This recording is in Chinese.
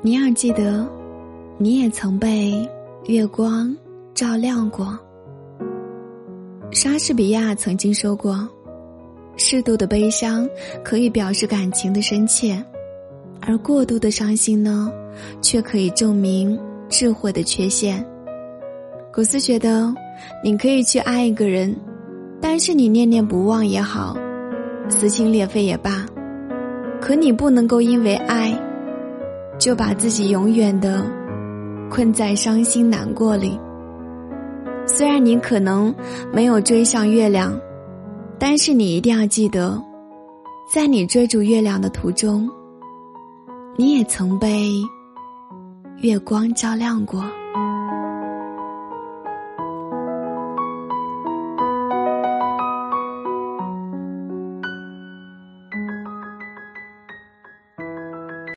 你要记得，你也曾被月光照亮过。莎士比亚曾经说过：“适度的悲伤可以表示感情的深切，而过度的伤心呢，却可以证明智慧的缺陷。”古斯觉得，你可以去爱一个人，但是你念念不忘也好，撕心裂肺也罢，可你不能够因为爱，就把自己永远的困在伤心难过里。虽然你可能没有追上月亮，但是你一定要记得，在你追逐月亮的途中，你也曾被月光照亮过。